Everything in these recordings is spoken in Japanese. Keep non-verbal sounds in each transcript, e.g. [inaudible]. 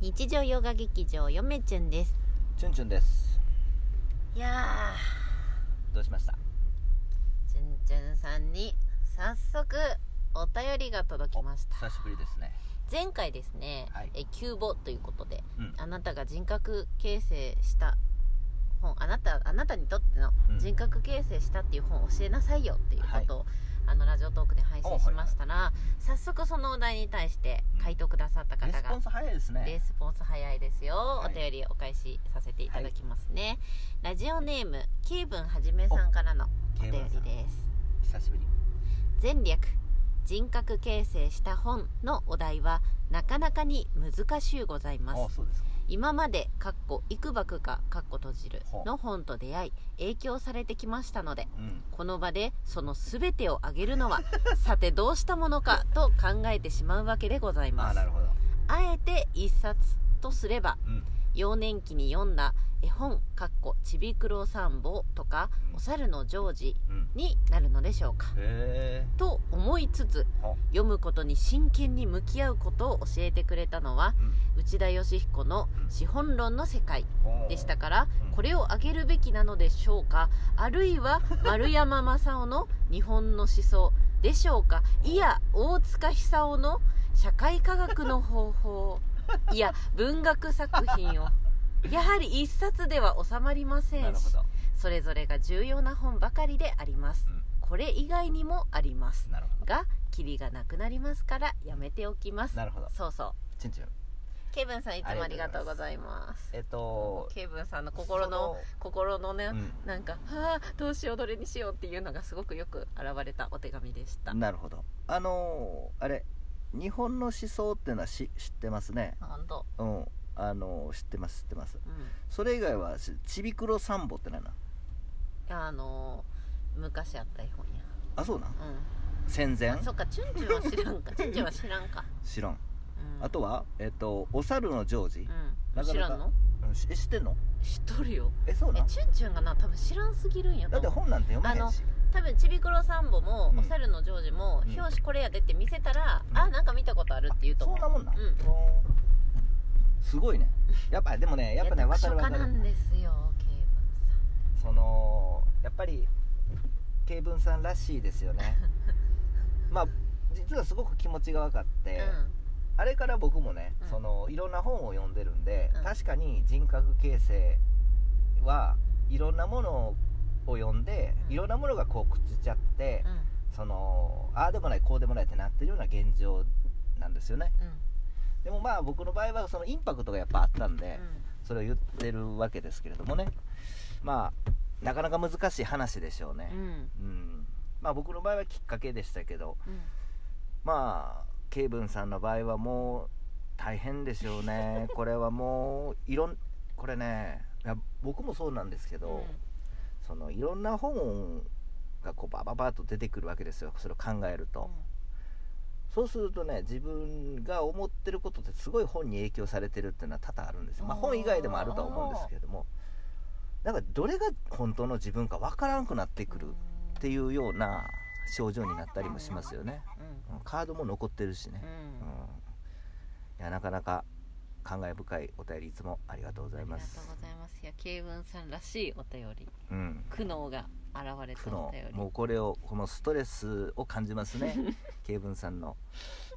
日常ヨガ劇場よめちゅんです。チュンチュンです。いやどうしました？ーちゅんちゅんさんに早速お便りが届きました。久しぶりですね。前回ですね、はい。え急募ということでうん。あなたが人格形成した本あなたあなたにとってのうん。人格形成したっていう本を教えなさいよっていうことを、あのラジオトークで配信しましたら、早速そのお題に対して回答くださった方がレスポンス早いですね。レスポンス早いですよ、はい。お便りお返しさせていただきますね、ラジオネームケイブンはじめさんからのお便りです。久しぶり。前略人格形成した本のお題はなかなかに難しゅうございまあすそうですか今までかっこいくばくかかっこ閉じるの本と出会い影響されてきましたのでうん。この場でその全てをあげるのは [laughs] さてどうしたものかと考えてしまうわけでございます。あえて一冊とすればうん幼年期に読んだ絵本かっこちびくろさんぼとかうん。お猿のジョージうん。になるのでしょうか。へえと思いつつほ読むことに真剣に向き合うことを教えてくれたのはうん。内田義彦の「資本論の世界」でしたからうん。これを挙げるべきなのでしょうかあるいは [laughs] 丸山正雄の「日本の思想」でしょうかいや大塚久夫の「社会科学の方法」[laughs] いや文学作品を。やはり一冊では収まりませんしそれぞれが重要な本ばかりであります。うん。これ以外にもあります。なるほど。がキリがなくなりますからやめておきます。なるほど。そうそう。チュンチュン。ケイブンさんいつもありがとうございます。えっとケイブンさんの心の心のね、うん。なんか「はあどうしようどれにしよう」っていうのがすごくよく現れたお手紙でした。なるほど。あのーあれ日本の思想っていうのはし知ってますね。本当。うん。あのー知ってます知ってます。うん。それ以外はしちびくろサンボって何なんいやあのー昔あった絵本や。あそうなん？う戦前？んあそっかチュンチュンは知らんか。[laughs] チュンチュンは知らんか、知らん。うん、あとはえっとお猿のジョージ。うん。なかなか知らんの？うんし知ってんの？知っとるよ。えそうなん？えチュンチュンがな多分知らんすぎるんやと思う。だって本なんて読めへんし多分ちびくろサンボも、うん。お猿のジョージも、うん。表紙これやでって見せたら、うん。あなんか見たことあるって言うと思う。そんなもんなん、うん。うん。すごいね。やっぱでもね [laughs] やっぱねい分かる分かるんですよケイブンそのやっぱり慶文さんらしいですよね。[laughs] まあ実はすごく気持ちが分かって、さん。あれから僕もね、うん。そのいろんな本を読んでるんで、うん。確かに人格形成はいろんなものを読んで、うん。いろんなものがこうくっついちゃって、うん。うんそのああでもないこうでもないってなってるような現状なんですよね。うん。でもまあ僕の場合はそのインパクトがやっぱあったんで、うん。それを言ってるわけですけれどもね。まあなかなか難しい話でしょうね。うん。うん、まあ僕の場合はきっかけでしたけどうん。まあ慶文さんの場合はもう大変でしょうね。これはもういろんこれねいや僕もそうなんですけど、そのいろんな本がこうバババッと出てくるわけですよ。それを考えると、そうするとね自分が思ってることってすごい本に影響されてるっていうのは多々あるんですよ、まあ、本以外でもあるとは思うんですけれども。なんかどれが本当の自分かわからなくなってくるっていうような症状になったりもしますよね、うん。うん。カードも残ってるしね。う、ん。うん。いやなかなか感慨深いお便りいつもありがとうございまありがとうすございます。いやケイブンさんらしいお便り。うん。苦悩が現れたお便り。もうこれをこのストレスを感じますね。[laughs] 慶文さんの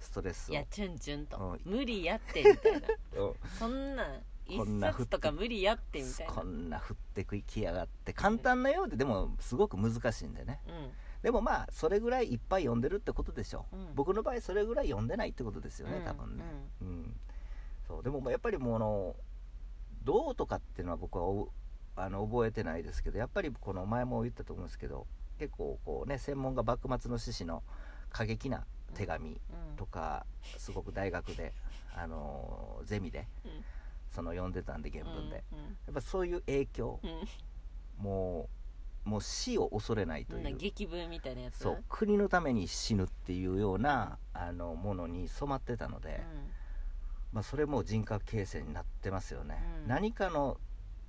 ストレスを。いやチュンチュンと。うん。無理やってみたいな。うん。そんなん一冊とか無理やってみたいな。こんな降ってくきやがって簡単なようででもすごく難しいんでね。うん。でもまあそれぐらいいっぱい読んでるってことでしょ。う、うん。僕の場合それぐらい読んでないってことですよね、多分ね。うん、そうでもまあやっぱりもうあのどうとかっていうのは僕はおあの覚えてないですけどやっぱりこの前も言ったと思うんですけど結構こうね専門が幕末の志士の過激な手紙うん。とかすごく大学であのゼミでうん。その読んでたんで原文で、うんやっぱそういう影響うん。うんもうもう死を恐れないという。劇文みたいなやつ？そう国のために死ぬっていうようなあのものに染まってたので、まあ、それも人格形成になってますよね、うん。何かの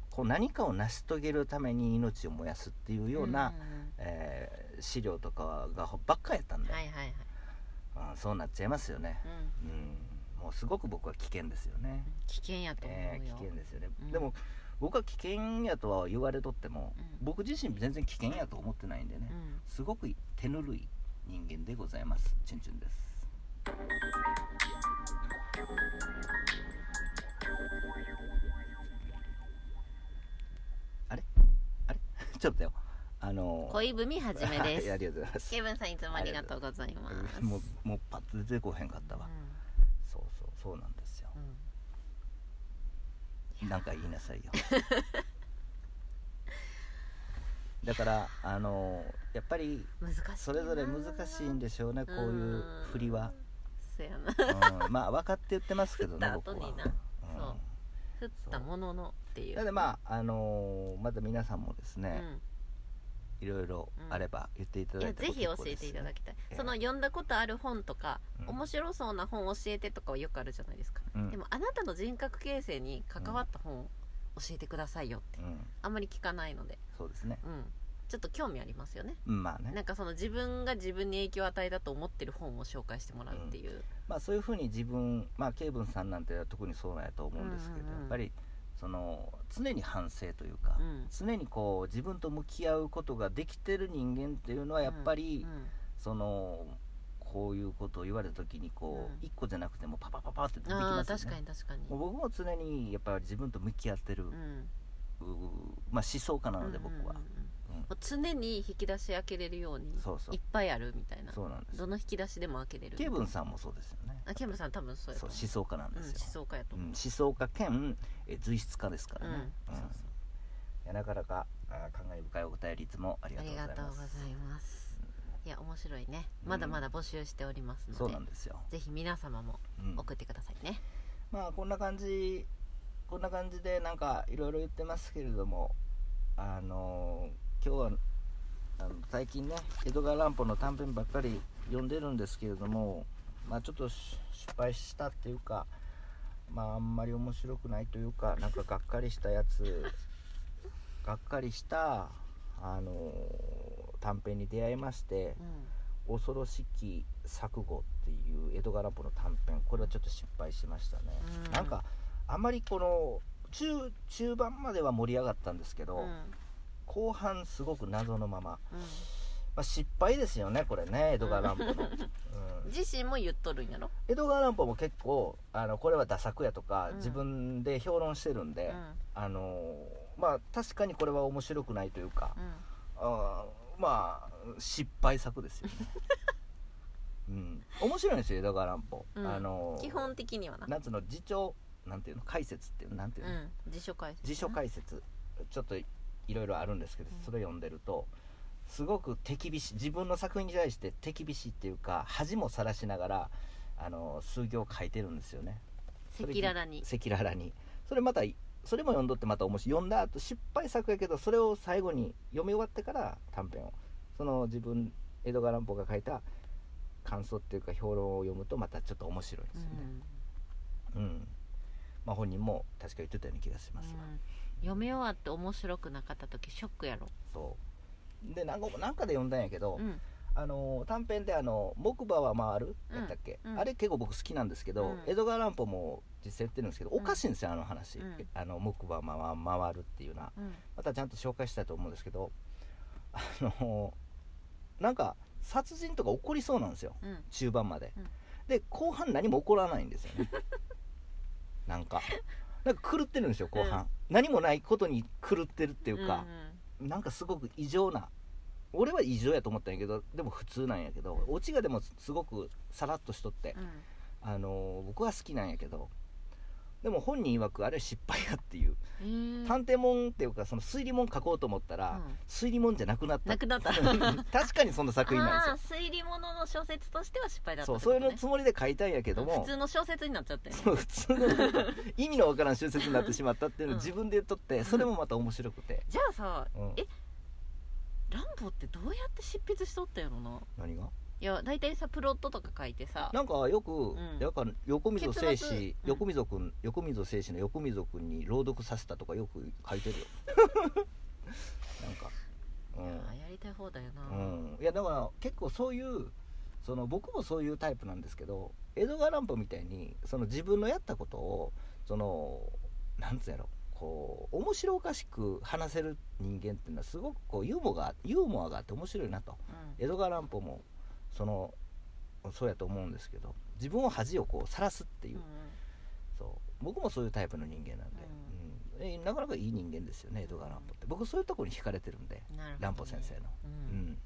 こう何かを成し遂げるために命を燃やすっていうような、んんえー資料とかがばっかやったんで、はいはいはい。うんそうなっちゃいますよね、うん。うん、もうすごく僕は危険ですよね、危険やと思うよ、えー危険ですよね、うん。でも僕は危険やとは言われとっても、うん。僕自身全然危険やと思ってないんでね、うん。すごく手ぬるい人間でございます。チュンチュンですちょっとよ。あの恋文はじめです。はいありがとうございます。ケイブンさんいつもありがとうございます。もうもうパッと出てこへんかったわ、うそうそうそうなんですよ。ん。うんなんか言いなさいよ。[laughs] だからあのやっぱりそれぞれ難しいんでしょうねこういう振りは、うん、まあ分かって言ってますけどね [laughs] 僕は。うん。振ったもののっていう。なのでまああのまた皆さんもですね、うん。いろいろあれば言っていたいやだいて、ぜひ教えていただきたい、その読んだことある本とか、うん面白そうな本教えてとかはよくあるじゃないですか、うん。でもあなたの人格形成に関わった本を教えてくださいよって、うん、あんまり聞かないので。そうですね。うん。ちょっと興味ありますよね。うんまあね。なんかその自分が自分に影響を与えたと思ってる本を紹介してもらうっていう、まあそういうふうに自分まあ慶文さんなんて特にそうなんやと思うんですけど、うんうんうん。やっぱりその常に反省というか、うん。常にこう自分と向き合うことができてる人間っていうのはやっぱり、うん。そのこういうことを言われた時にこう、うん。一個じゃなくてもパパパパってきあますよね。あ確かに確かに。僕も常にやっぱり自分と向き合ってる、ううんまあ思想家なので僕は、うんうんうんうん。常に引き出し開けれるようにそうそう。いっぱいあるみたいな。そうなんです。どの引き出しでも開けれるケイブンさんもそうですよね。あケンブさん多分そうやそう思想家なんう、うん、ですよ、思想家やと思う、うん思想家兼え随筆家ですからね、うんうん。そうそういやなかなかあ感慨深いお便りいつもありがあとうございりがとうござます。いますいや面白いね。うん。まだまだ募集しておりますので、そうなんですよ、ぜひ皆様もうん。送ってくださいね、まあこんな感じこんな感じでなんかいろいろ言ってますけれどもあのー今日はあの最近ね江戸川乱歩の短編ばっかり読んでるんですけれどもまあちょっとし失敗したっていうかまああんまり面白くないというかなんかがっかりしたやつがっかりしたあのー短編に出会いまして「恐ろしき錯誤」っていう江戸川乱歩の短編。これはちょっと失敗しましたね、うん。なんかあまりこの中中盤までは盛り上がったんですけど、うんうん後半すごく謎のまま、うん。まあ、失敗ですよねこれね江戸川乱歩の、うん。自身も言っとるんやろ、江戸川乱歩も結構あのこれはダ作やとか、うん。自分で評論してるんで、うん。あのーまあ確かにこれは面白くないというか、うん。あーまあ失敗作ですよね、[laughs] うん、面白いんですよ江戸川乱歩、うん。あのー基本的にはな。なんつうの辞書なんていうの解説っていうのなんていうの、うん。辞書解説辞書解説。ちょっといろいろあるんですけど、うん。それ読んでるとすごく手厳しい自分の作品に対して手厳しいっていうか恥もさらしながらあの数行書いてるんですよね。赤裸々に。赤裸々に。それまたそれも読んどってまた面白い。読んだ後失敗作やけどそれを最後に読み終わってから短編を。その自分江戸川乱歩が書いた感想っていうか評論を読むとまたちょっと面白いですよね。うん、まあ本人も確か言ってたような気がしますわ、うん読み終わって面白くなかった時ショックやろ。そう。でなんかなんかで読んだんやけど、うん。あの短編であの「木馬は回る」うんやったっけ、うんあれ結構僕好きなんですけど、うん。江戸川乱歩も実際言ってるんですけど、うん。おかしいんですよあの話、うん。あの木馬は回回るっていうのは。うん。またちゃんと紹介したいと思うんですけどあのなんか殺人とか起こりそうなんですようん。中盤まで、うん。で後半何も起こらないんですよね。[laughs] なんかなんか狂ってるんですよ後半、何もないことに狂ってるっていうか、なんかすごく異常な俺は異常やと思ったんやけどでも普通なんやけどオチがでもすごくさらっとしとって、うん。あのー僕は好きなんやけどでも本人曰くあれは失敗やっていう、探偵もんっていうかその推理もん書こうと思ったら、うん。推理もんじゃなくなった。なくなった。[laughs] 確かにそんな作品なんあですあ推理物の小説としては失敗だよったね。そうそういうのつもりで書いたんやけども、普通の小説になっちゃったよねそう普通の意味のわからん小説になってしまったっていうのをうん。自分で言っとって [laughs] それもまた面白くて、じゃあさうん。えランボってどうやって執筆しとったんやろな？何が？いや大体さプロットとか書いてさ。なんかよく、ん。やっぱ横溝正結うん。横溝君横溝正史の横溝君に朗読させたとかよく書いてるよ。[laughs] なんか。いややりたい方だよな、うん、うん、いやだから結構そういうその僕もそういうタイプなんですけどエドガー・ランポみたいにその自分のやったことをそのなんつうんやろこう面白おかしく話せる人間っていうのはすごくこうユーモアがユーモアがあって面白いなと。エドガー・ランポもそのそうやと思うんですけど自分を恥をこう晒すっていう、そう僕もそういうタイプの人間なんで、うん。えなかなかいい人間ですよねエドガー・ランポって。僕そういうところに惹かれてるんでね。ランポ先生の、ううん。ん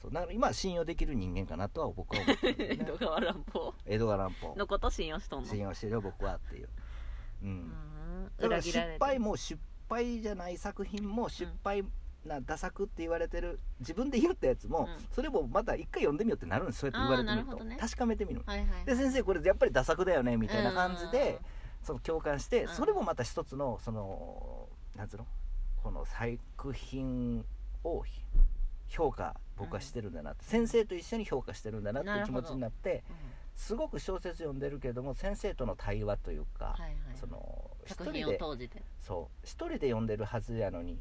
そうだから今は信用できる人間かなとは僕は思ってるんで [laughs] 江戸川乱歩。エドガー・ランポのこと信用しとんの？信用してるよ僕はっていう、うん。うん。だから失敗も失敗じゃない作品も失敗なダ作って言われてる自分で言ったやつも、うん。それもまた一回読んでみようってなるんですそうやって言われてみると。あーなるほどね。確かめてみるはいはいで先生これやっぱりダ作だよねみたいな感じで、うんその共感して、うん。それもまた一つのそのなんつうの？この作品を評価僕はしてるんだなって、先生と一緒に評価してるんだなっていう気持ちになってうん。すごく小説読んでるけども先生との対話というか、はいはい。その一作品を人で通じて。そう一人で読んでるはずやのに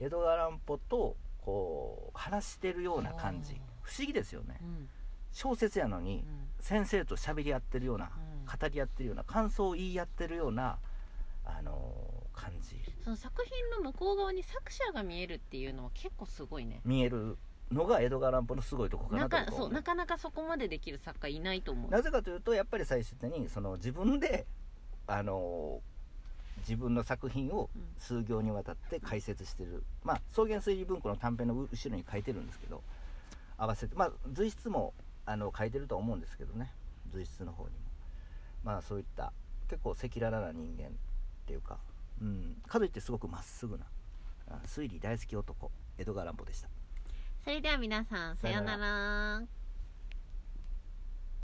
エドガー・ランポとこう話してるような感じ。不思議ですよね。うん。小説やのにうん。先生と喋り合ってるような、うん。語り合ってるような感想を言い合ってるようなあのー感じ。その作品の向こう側に作者が見えるっていうのは結構すごいね。見えるのがエドガー・ランポのすごいとこかななと僕は思うかそうなかなかそこまでできる作家いないと思う。なぜかというとやっぱり最終的にその自分であのー自分の作品をうん。数行にわたって解説してる、まあ草原推理文庫の短編の後ろに書いてるんですけど合わせてまあ随筆もあの書いてるとは思うんですけどね。随筆の方にも。まあそういった結構赤裸々な人間っていうか、うん、かといってすごくまっすぐなあ推理大好き男エドガー・ランポでした。それでは皆さんさようなら